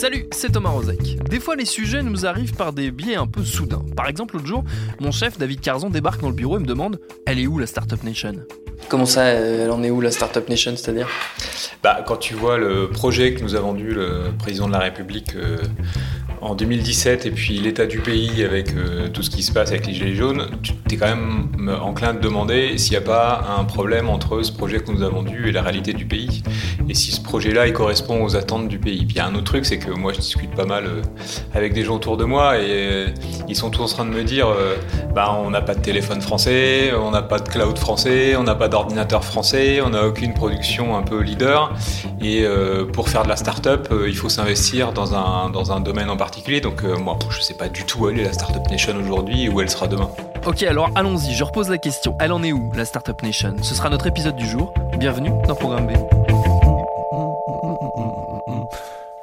Salut, c'est Thomas Rozek. Des fois, les sujets nous arrivent par des biais un peu soudains. Par exemple, l'autre jour, mon chef David Carzon débarque dans le bureau et me demande Elle est où la Startup Nation? Comment ça, elle en est où la Startup Nation, c'est-à-dire? Bah, Quand tu vois le projet que nous a vendu le président de la République euh, en 2017 et puis l'état du pays avec euh, tout ce qui se passe avec les Gilets jaunes, tu es quand même enclin de demander s'il n'y a pas un problème entre ce projet que nous avons vendu et la réalité du pays. Et si ce projet-là, il correspond aux attentes du pays. Puis il y a un autre truc, c'est que moi je discute pas mal euh, avec des gens autour de moi et euh, ils sont tous en train de me dire bah, on n'a pas de téléphone français, on n'a pas de cloud français, on n'a pas d'ordinateur français, on n'a aucune production un peu leader. Et pour faire de la start-up, il faut s'investir dans un, dans un domaine en particulier donc euh, moi, je sais pas du tout où elle est la Startup Nation aujourd'hui et où elle sera demain. Ok, alors allons-y, je repose la question. Elle en est où, la Startup Nation? Ce sera notre épisode du jour. Bienvenue dans Programme B.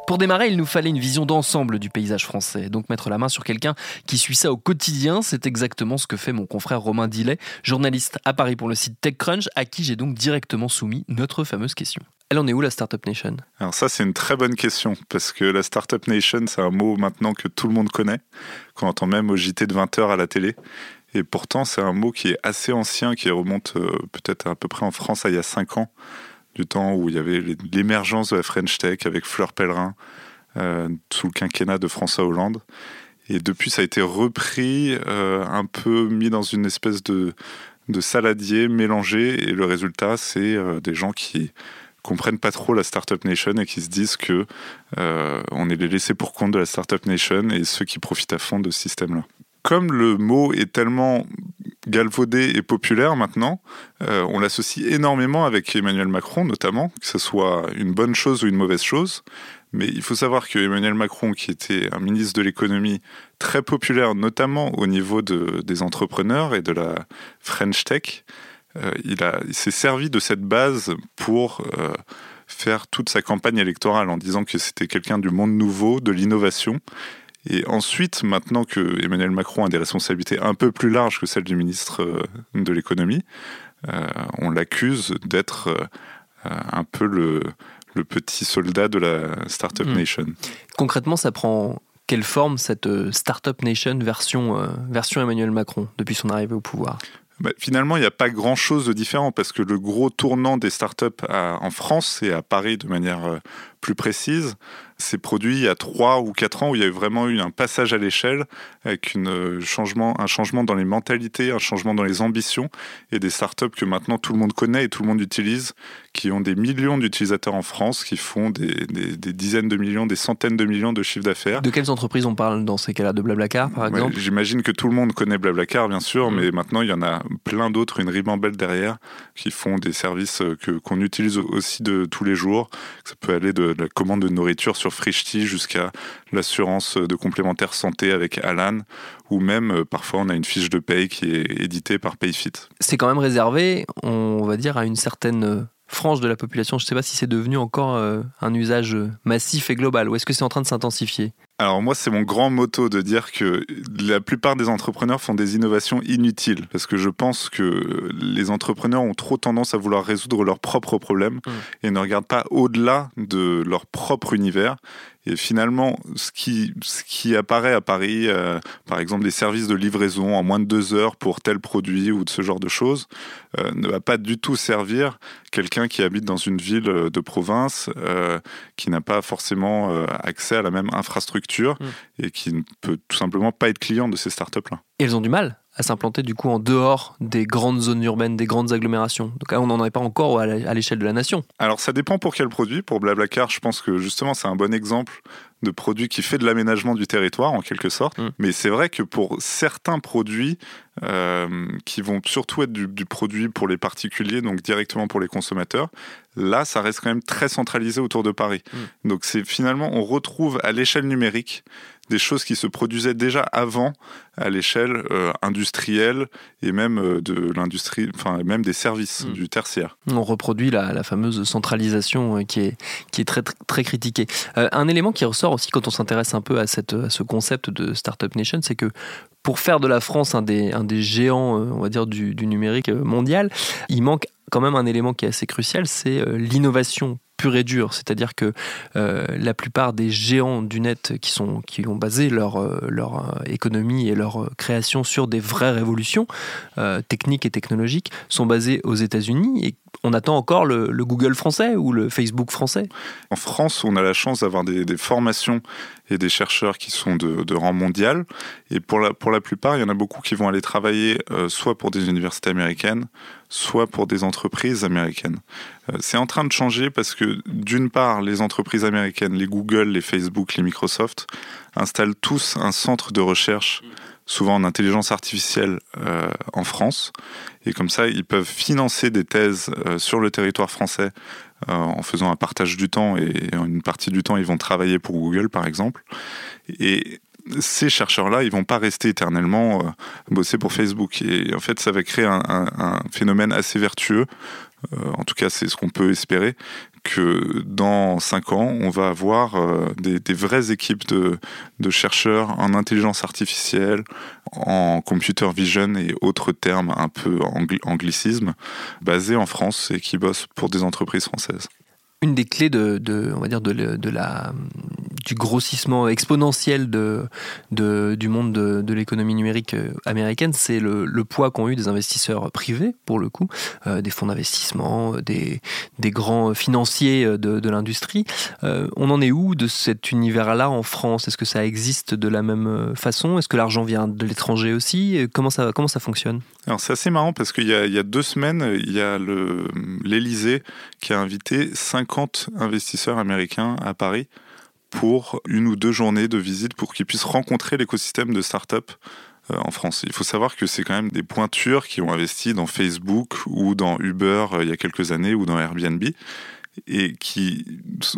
Pour démarrer, il nous fallait une vision d'ensemble du paysage français. Donc mettre la main sur quelqu'un qui suit ça au quotidien, c'est exactement ce que fait mon confrère Romain Dillet, journaliste à Paris pour le site TechCrunch, à qui j'ai donc directement soumis notre fameuse question. Elle en est où la Startup Nation? Alors ça c'est une très bonne question parce que la Startup Nation c'est un mot maintenant que tout le monde connaît, qu'on entend même au JT de 20h à la télé. Et pourtant c'est un mot qui est assez ancien, qui remonte euh, peut-être à peu près en France il y a 5 ans, du temps où il y avait l'émergence de la French Tech avec Fleur Pellerin euh, sous le quinquennat de François Hollande. Et depuis ça a été repris, euh, un peu mis dans une espèce de, de saladier mélangé et le résultat c'est des gens qui comprennent pas trop la Startup Nation et qui se disent que euh, on est les laissés pour compte de la Startup Nation et ceux qui profitent à fond de ce système-là. Comme le mot est tellement galvaudé et populaire maintenant, euh, on l'associe énormément avec Emmanuel Macron notamment, que ce soit une bonne chose ou une mauvaise chose. Mais il faut savoir que Emmanuel Macron, qui était un ministre de l'économie très populaire, notamment au niveau de, des entrepreneurs et de la French Tech, euh, il, s'est servi de cette base pour euh, faire toute sa campagne électorale en disant que c'était quelqu'un du monde nouveau, de l'innovation. Et ensuite, maintenant que Emmanuel Macron a des responsabilités un peu plus larges que celles du ministre euh, de l'économie, on l'accuse d'être un peu le, petit soldat de la Startup hmm. Nation. Concrètement, ça prend quelle forme cette Startup Nation version, version Emmanuel Macron depuis son arrivée au pouvoir? Bah, finalement, il n'y a pas grand-chose de différent parce que le gros tournant des startups en France et à Paris de manière euh, plus précise, c'est produit il y a 3 ou 4 ans où il y a vraiment eu un passage à l'échelle avec une euh, changement, un changement dans les mentalités, un changement dans les ambitions et des startups que maintenant tout le monde connaît et tout le monde utilise, qui ont des millions d'utilisateurs en France, qui font des, dizaines de millions, des centaines de millions de chiffres d'affaires. De quelles entreprises on parle dans ces cas-là? De Blablacar par exemple? J'imagine que tout le monde connaît Blablacar bien sûr, mm. mais maintenant il y en a plein d'autres, une ribambelle derrière, qui font des services euh, que, qu'on utilise aussi de tous les jours. Ça peut aller de la commande de nourriture sur Frishti jusqu'à l'assurance de complémentaire santé avec Alan, ou même euh, parfois on a une fiche de paye qui est éditée par Payfit. C'est quand même réservé, on va dire, à une certaine euh, frange de la population. Je ne sais pas si c'est devenu encore euh, un usage massif et global, ou est-ce que c'est en train de s'intensifier? Alors moi, c'est mon grand motto de dire que la plupart des entrepreneurs font des innovations inutiles, parce que je pense que les entrepreneurs ont trop tendance à vouloir résoudre leurs propres problèmes Mm. et ne regardent pas au-delà de leur propre univers. Et finalement, ce qui, ce qui apparaît à Paris, euh, par exemple des services de livraison en moins de deux heures pour tel produit ou de ce genre de choses, euh, ne va pas du tout servir quelqu'un qui habite dans une ville euh, de province, euh, qui n'a pas forcément accès à la même infrastructure Mm. et qui ne peut tout simplement pas être client de ces startups-là. Et elles ont du mal à s'implanter du coup en dehors des grandes zones urbaines, des grandes agglomérations. Donc là, on n'en est pas encore à l'échelle de la nation. Alors ça dépend pour quel produit. Pour Blablacar, je pense que justement c'est un bon exemple de produit qui fait de l'aménagement du territoire en quelque sorte. Mm. Mais c'est vrai que pour certains produits euh, qui vont surtout être du, du produit pour les particuliers, donc directement pour les consommateurs, là ça reste quand même très centralisé autour de Paris. Mm. Donc c'est finalement on retrouve à l'échelle numérique des choses qui se produisaient déjà avant à l'échelle euh, industrielle et même euh, de l'industrie, enfin même des services Mm. du tertiaire. On reproduit la, la fameuse centralisation euh, qui est, qui est très, très, critiquée. Euh, un élément qui ressort aussi quand on s'intéresse un peu à, cette, à ce concept de Startup Nation, c'est que pour faire de la France un des, un des géants, on va dire, du, du numérique mondial, il manque quand même un élément qui est assez crucial, c'est l'innovation pure et dure. C'est-à-dire que euh, la plupart des géants du net qui, ont basé leur, euh, leur euh, économie et leur création sur des vraies révolutions techniques et technologiques sont basés aux États-Unis on attend encore le, le Google français ou le Facebook français? En France, on a la chance d'avoir des, formations et des chercheurs qui sont de, de rang mondial. Et pour la, pour la plupart, il y en a beaucoup qui vont aller travailler euh, soit pour des universités américaines, soit pour des entreprises américaines. Euh, c'est en train de changer parce que, d'une part, les entreprises américaines, les Google, les Facebook, les Microsoft, installent tous un centre de recherche, souvent en intelligence artificielle, euh, en France. Et comme ça, ils peuvent financer des thèses euh, sur le territoire français euh, en faisant un partage du temps et une partie du temps ils vont travailler pour Google par exemple et ces chercheurs-là, ils vont pas rester éternellement bosser pour Facebook. Et en fait, ça va créer un, phénomène assez vertueux. En tout cas, c'est ce qu'on peut espérer que dans cinq ans, on va avoir euh, des, vraies équipes de, de chercheurs en intelligence artificielle, en computer vision et autres termes un peu angli- anglicisme, basés en France et qui bossent pour des entreprises françaises. Une des clés de, de- on va dire de la, du grossissement exponentiel du monde de, l'économie numérique euh, américaine, c'est le, poids qu'ont eu des investisseurs privés, pour le coup, euh, des fonds d'investissement, euh, des, grands financiers de, l'industrie. On en est où de cet univers-là en France? Est-ce que ça existe de la même façon? Est-ce que l'argent vient de l'étranger aussi? Comment ça, comment ça fonctionne? Alors c'est assez marrant parce qu'il y, a- y a deux semaines, il y a l'Élysée qui a invité 50 investisseurs américains à Paris pour une ou deux journées de visite pour qu'ils puissent rencontrer l'écosystème de start-up euh, en France. Il faut savoir que c'est quand même des pointures qui ont investi dans Facebook ou dans Uber euh, il y a quelques années ou dans Airbnb et qui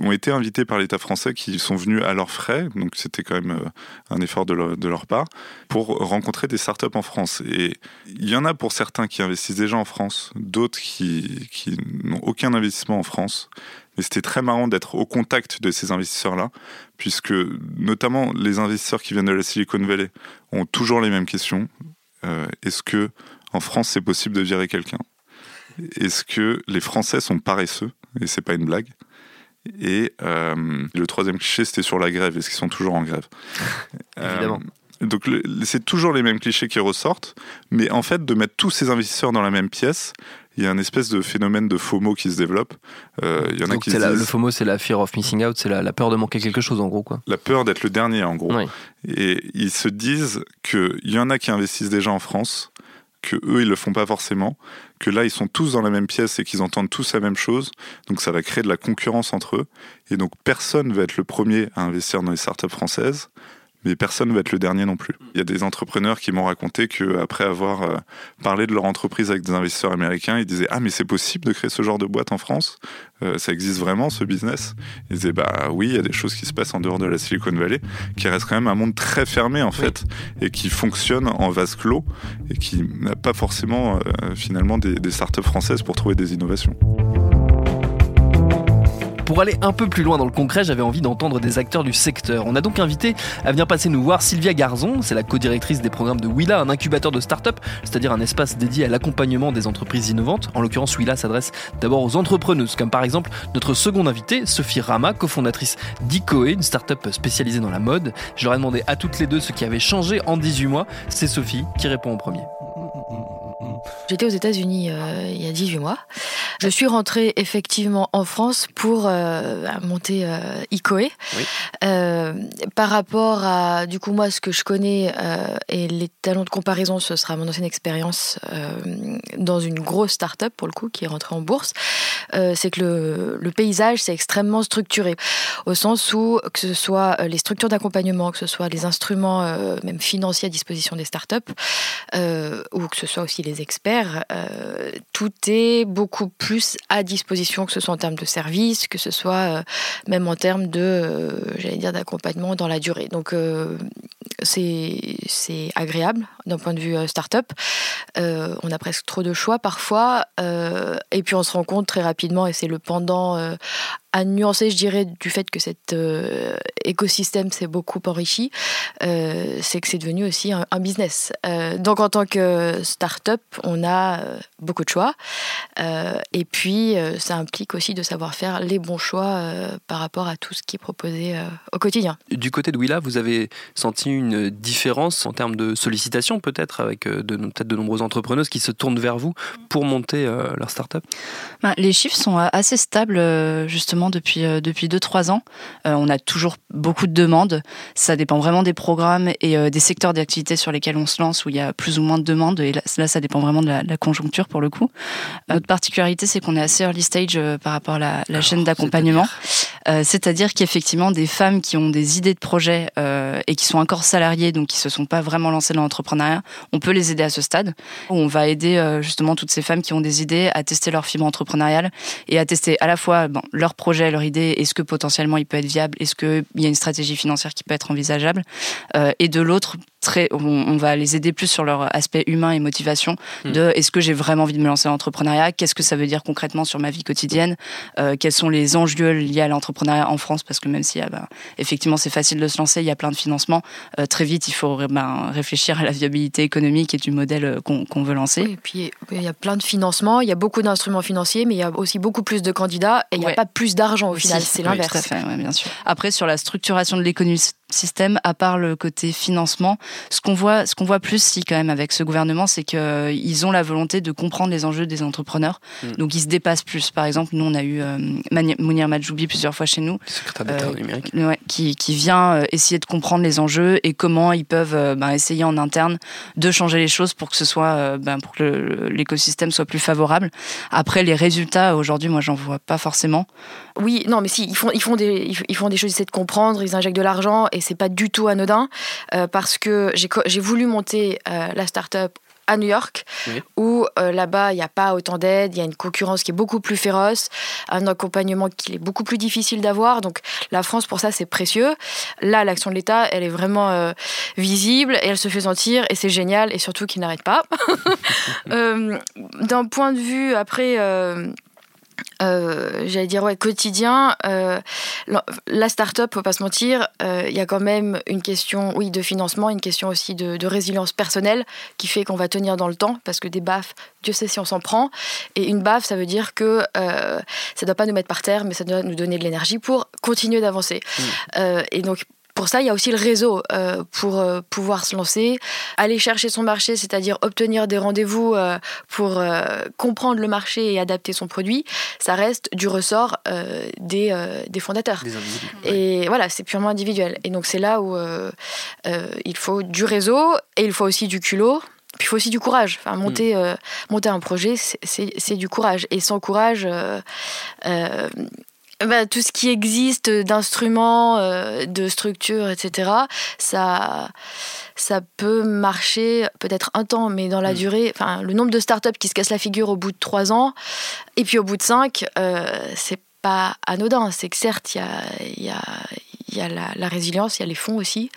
ont été invités par l'État français, qui sont venus à leurs frais, donc c'était quand même euh, un effort de leur, part, pour rencontrer des startups en France. Et il y en a pour certains qui investissent déjà en France, d'autres qui n'ont aucun investissement en France. Mais c'était très marrant d'être au contact de ces investisseurs-là, puisque notamment les investisseurs qui viennent de la Silicon Valley ont toujours les mêmes questions. Euh, Est-ce que en France c'est possible de virer quelqu'un? Est-ce que les Français sont paresseux? Et c'est pas une blague. Et euh, le troisième cliché, c'était sur la grève. Est-ce qu'ils sont toujours en grève? Évidemment. Euh, donc c'est toujours les mêmes clichés qui ressortent, mais en fait de mettre tous ces investisseurs dans la même pièce, il y a un espèce de phénomène de FOMO qui se développe. Euh, il y en a Donc qui c'est se la- disent le FOMO, c'est la fear of missing out, c'est la, la peur de manquer quelque chose en gros. Quoi. la peur d'être le dernier en gros. Oui. Et ils se disent qu'il y en a qui investissent déjà en France, que eux ils le font pas forcément, que là ils sont tous dans la même pièce et qu'ils entendent tous la même chose, donc ça va créer de la concurrence entre eux, et donc personne va être le premier à investir dans les startups françaises, mais personne va être le dernier non plus. Il y a des entrepreneurs qui m'ont raconté que après avoir euh, parlé de leur entreprise avec des investisseurs américains, ils disaient ah mais c'est possible de créer ce genre de boîte en France, Euh, ça existe vraiment ce business? Ils disaient bah oui il y a des choses qui se passent en dehors de la Silicon Valley, qui reste quand même un monde très fermé en fait et qui fonctionne en vase clos et qui n'a pas forcément euh, finalement des, des startups françaises pour trouver des innovations. Pour aller un peu plus loin dans le concret, j'avais envie d'entendre des acteurs du secteur. On a donc invité à venir passer nous voir Sylvia Garzon, c'est la co-directrice des programmes de Willa, un incubateur de start-up, c'est-à-dire un espace dédié à l'accompagnement des entreprises innovantes. En l'occurrence, Willa s'adresse d'abord aux entrepreneuses, comme par exemple notre seconde invitée, Sophie Rama, cofondatrice d'Icoe, une start-up spécialisée dans la mode. Je leur ai demandé à toutes les deux ce qui avait changé en 18 mois. C'est Sophie qui répond en premier. J'étais aux États-Unis euh, il y a 18 mois. Je suis rentrée effectivement en France pour euh, monter euh, ICOE. Euh, par rapport à, du coup, moi, ce que je connais et les talents de comparaison, ce sera mon ancienne expérience dans une grosse start-up, pour le coup, qui est rentrée en bourse. c'est que le, le paysage, c'est extrêmement structuré, au sens où, que ce soit les structures d'accompagnement, que ce soit les instruments, même financiers à disposition des start-up, ou que ce soit aussi les experts, tout est beaucoup plus à disposition, que ce soit en termes de services, que ce soit euh, même en termes de, euh, j'allais dire, d'accompagnement dans la durée. Donc euh, c'est agréable d'un point de vue start-up. on a presque trop de choix parfois. et puis on se rend compte très rapidement, et c'est le pendant à nuancer, je dirais, du fait que cet euh, écosystème s'est beaucoup enrichi, euh, c'est que c'est devenu aussi un, business. Euh, donc en tant que start-up, on a beaucoup de choix. et puis, ça implique aussi de savoir faire les bons choix par rapport à tout ce qui est proposé au quotidien. Du côté de Willa, vous avez senti une différence en termes de sollicitation peut-être avec de, peut-être de nombreuses entrepreneuses qui se tournent vers vous pour monter leur start-up? Ben, Les chiffres sont assez stables justement depuis euh, depuis deux trois ans. Euh, on a toujours beaucoup de demandes. Ça dépend vraiment des programmes et euh, des secteurs d'activité sur lesquels on se lance où il y a plus ou moins de demandes. Et là, ça dépend vraiment de la, conjoncture pour le coup. Notre particularité, c'est qu'on est assez early stage par rapport à la, la chaîne d'accompagnement. C'est-à-dire qu'effectivement, des femmes qui ont des idées de projet et qui sont encore salariées, donc qui se sont pas vraiment lancées dans l'entrepreneuriat, on peut les aider à ce stade. On va aider justement toutes ces femmes qui ont des idées à tester leur fibre entrepreneuriale et à tester à la fois bon, leur projet projet, leur idée, est-ce que potentiellement il peut être viable, est-ce qu'il y a une stratégie financière qui peut être envisageable, euh, et de l'autre, très, on, va les aider plus sur leur aspect humain et motivation hmm. de est-ce que j'ai vraiment envie de me lancer dans l'entrepreneuriat, qu'est-ce que ça veut dire concrètement sur ma vie quotidienne, euh, quels sont les enjeux liés à l'entrepreneuriat en France, parce que même si ah ben, effectivement c'est facile de se lancer, il y a plein de financements, euh, très vite il faut ben, réfléchir à la viabilité économique et du modèle qu'on veut lancer. et puis il y a plein de financements, il y a beaucoup d'instruments financiers, mais il y a aussi beaucoup plus de candidats et il n'y a pas plus d'argent au final, c'est l'inverse. tout à fait, bien sûr. Après, sur la structuration de l'écosystème, à part le côté financement, ce qu'on voit, ce qu'on voit plus si quand même avec ce gouvernement, c'est qu'ils euh, ont la volonté de comprendre les enjeux des entrepreneurs. Mm. Donc ils se dépassent plus. Par exemple, nous on a eu euh, Mounir Majoubi plusieurs fois chez nous, secrétaire numérique, euh, qui, qui, vient euh, essayer de comprendre les enjeux et comment ils peuvent ben, essayer en interne de changer les choses pour que ce soit, ben, pour que l'écosystème soit plus favorable. Après les résultats aujourd'hui, moi j'en vois pas forcément. Oui, non, mais si ils font, ils font des, ils font des choses, ils essaient de comprendre, ils injectent de l'argent et c'est pas du tout anodin parce que j'ai voulu monter euh, la start-up à New York, où euh, là-bas, il n'y a pas autant d'aide, il y a une concurrence qui est beaucoup plus féroce, un accompagnement qui est beaucoup plus difficile d'avoir. Donc la France, pour ça, c'est précieux. Là, l'action de l'État, elle est vraiment euh, visible et elle se fait sentir et c'est génial et surtout qu'il n'arrête pas. D'un point de vue, après euh, j'allais dire ouais, quotidien, euh, la start-up, faut pas se mentir, euh, il y a quand même une question, oui, de financement, une question aussi de, résilience personnelle qui fait qu'on va tenir dans le temps parce que des baffes, Dieu sait si on s'en prend. Et une baffe, ça veut dire que ça ne doit pas nous mettre par terre, mais ça doit nous donner de l'énergie pour continuer d'avancer. Mmh. et donc pour ça, il y a aussi le réseau euh, pour euh, pouvoir se lancer, aller chercher son marché, c'est-à-dire obtenir des rendez-vous euh, pour comprendre le marché et adapter son produit. Ça reste du ressort des, des, fondateurs. et voilà, c'est purement individuel. Et donc c'est là où il faut du réseau et il faut aussi du culot. Puis il faut aussi du courage. Enfin, monter, hmm. monter un projet, c'est du courage. Et sans courage, bah, tout ce qui existe d'instruments, euh, de structures, etc., ça, ça peut marcher peut-être un temps, mais dans la mm. durée, le nombre de startups qui se cassent la figure au bout de trois ans, et puis au bout de cinq, euh, c'est pas anodin. C'est que certes, il y a, y a, y a la, résilience, il y a les fonds aussi,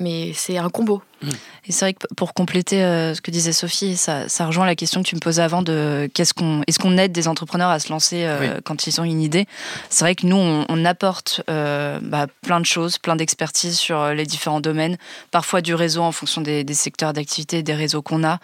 mais c'est un combo. Et c'est vrai que pour compléter ce que disait Sophie, ça, ça, rejoint la question que tu me posais avant de qu'est-ce qu'on est-ce qu'on aide des entrepreneurs à se lancer quand ils ont une idée? C'est vrai que nous on, apporte bah, plein de choses, plein d'expertise sur les différents domaines, parfois du réseau en fonction des, des secteurs d'activité, des réseaux qu'on a,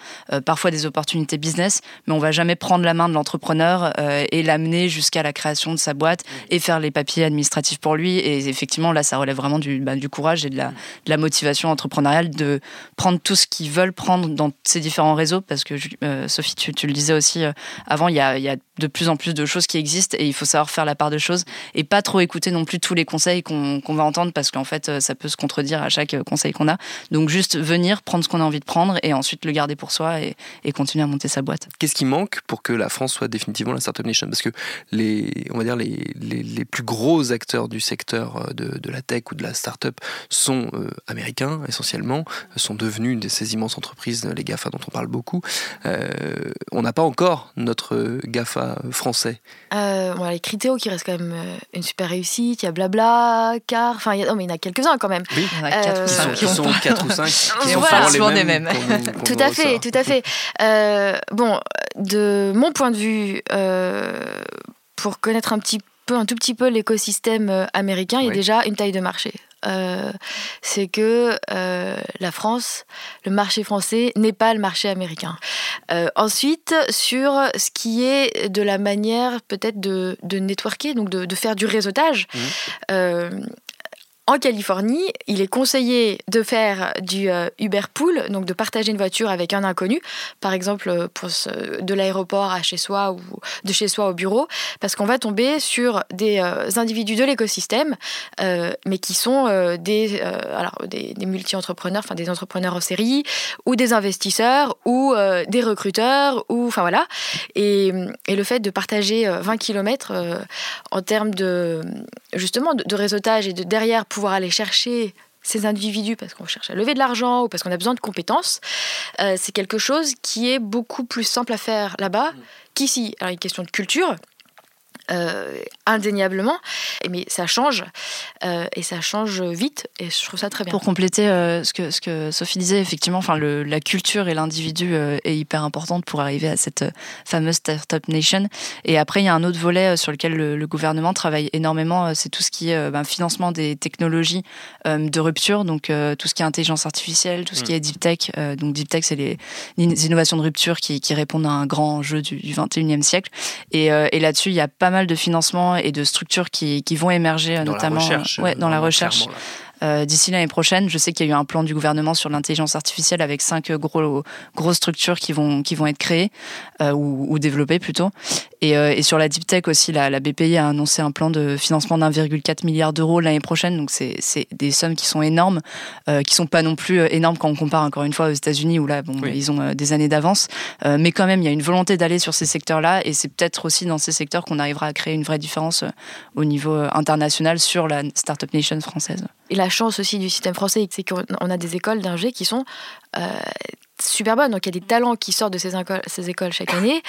parfois des opportunités business, mais on va jamais prendre la main de l'entrepreneur et l'amener jusqu'à la création de sa boîte et faire les papiers administratifs pour lui. Et effectivement, là, ça relève vraiment du, bah, du courage et de la, la, motivation entrepreneuriale de prendre tout ce qu'ils veulent prendre dans ces différents réseaux. Parce que, euh, Sophie, tu, le disais aussi euh, avant, il y a, y a, de plus en plus de choses qui existent et il faut savoir faire la part de choses et pas trop écouter non plus tous les conseils qu'on va entendre parce qu'en fait, euh, ça peut se contredire à chaque conseil qu'on a. Donc, juste venir, prendre ce qu'on a envie de prendre et ensuite le garder pour soi et, continuer à monter sa boîte. Qu'est-ce qui manque pour que la France soit définitivement la Startup Nation? Parce que les, on va dire les, les, plus gros acteurs du secteur de, de, la tech ou de la startup sont euh, américains essentiellement, sont devenus de ces immenses entreprises, les GAFA dont on parle beaucoup. Euh, on n'a pas encore notre GAFA français. Euh, bon, les Criteo qui reste quand même euh, une super réussite, il y a Blabla, Car, enfin il y, a, mais il y en a quelques-uns quand même. Oui, il y en a 4 ou 5 qui, sont 4 ou 5 qui sont voilà. souvent les mêmes. tout à fait, tout à fait. bon, de mon point de vue, pour connaître un petit peu, un tout petit peu l'écosystème américain, il y a déjà une taille de marché. Euh, c'est que euh, la France, le marché français n'est pas le marché américain. Euh, ensuite, sur ce qui est de la manière peut-être de, de networker, donc de, de faire du réseautage, mmh en Californie, il est conseillé de faire du euh, Uber Pool, donc de partager une voiture avec un inconnu, par exemple euh, de l'aéroport à chez soi ou de chez soi au bureau, parce qu'on va tomber sur des euh, individus de l'écosystème, mais qui sont des, des, multi-entrepreneurs, enfin des entrepreneurs en série, ou des investisseurs, ou des recruteurs, ou enfin voilà. Et, le fait de partager 20 km en termes de justement de réseautage et de derrière pour pouvoir aller chercher ces individus parce qu'on cherche à lever de l'argent ou parce qu'on a besoin de compétences, euh, c'est quelque chose qui est beaucoup plus simple à faire là-bas qu'ici. Alors, une question de culture, euh, indéniablement, mais ça change euh, et ça change vite et je trouve ça très bien. Pour compléter euh, ce, que, ce que Sophie disait, effectivement, enfin, la culture et l'individu est hyper importante pour arriver à cette fameuse Startup Nation. Et après, il y a un autre volet sur lequel le, gouvernement travaille énormément, c'est tout ce qui est ben, financement des technologies de rupture, donc tout ce qui est intelligence artificielle, tout ce qui mm. est deep tech. donc deep tech, c'est les, les, innovations de rupture qui, qui, répondent à un grand enjeu du, du 21e siècle. Et, et là-dessus, il y a pas mal de financement et de structures qui, qui vont émerger, dans notamment la recherche, ouais, dans la recherche. Euh, d'ici l'année prochaine. Je sais qu'il y a eu un plan du gouvernement sur l'intelligence artificielle avec cinq gros, grosses structures qui vont, qui vont être créées euh, ou, ou, développées plutôt. Et, euh, et, sur la deep tech aussi, la, la, BPI a annoncé un plan de financement d'1,4 milliard d'euros l'année prochaine. Donc c'est des sommes qui sont énormes, euh, qui sont pas non plus énormes quand on compare encore une fois aux États-Unis où là, bon, ils ont des années d'avance. mais quand même, il y a une volonté d'aller sur ces secteurs-là et c'est peut-être aussi dans ces secteurs qu'on arrivera à créer une vraie différence au niveau international sur la Startup Nation française. Et la chance aussi du système français, c'est qu'on a des écoles d'ingé qui sont euh, super bonnes. Donc il y a des talents qui sortent de ces, écoles, ces écoles chaque année.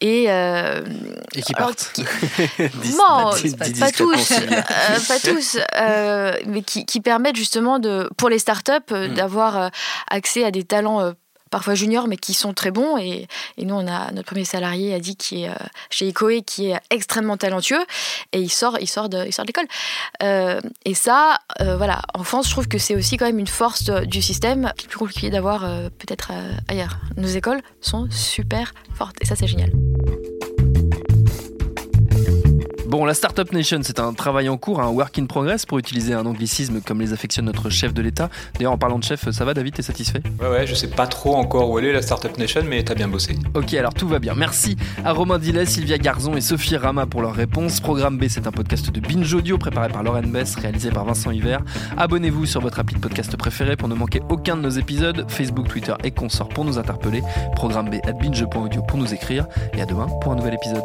Et, euh, et qui partent. non, pas, tous, euh, pas tous, mais qui, qui, permettent justement de, pour les startups mm. d'avoir accès à des talents parfois juniors, mais qui sont très bons. Et, nous, on a notre premier salarié, a dit, qui est euh, chez Ecoe, qui est extrêmement talentueux, et il sort, il sort de, il sort de l'école. Euh, et ça, euh, voilà, en France, je trouve que c'est aussi quand même une force du système, qui est plus compliqué d'avoir peut-être ailleurs. Nos écoles sont super fortes, et ça, c'est génial. Bon, la Startup Nation, c'est un travail en cours, un work in progress pour utiliser un anglicisme comme les affectionne notre chef de l'État. D'ailleurs, en parlant de chef, ça va David, t'es satisfait? Ouais, ouais, je sais pas trop encore où elle est la Startup Nation, mais t'as bien bossé. Ok, alors tout va bien. Merci à Romain Dillet, Sylvia Garzon et Sophie Rama pour leurs réponses. Programme B, c'est un podcast de Binge Audio préparé par Lauren Bess, réalisé par Vincent Hiver. Abonnez-vous sur votre appli de podcast préféré pour ne manquer aucun de nos épisodes. Facebook, Twitter et consorts pour nous interpeller. Programme B at binge.audio pour nous écrire. Et à demain pour un nouvel épisode.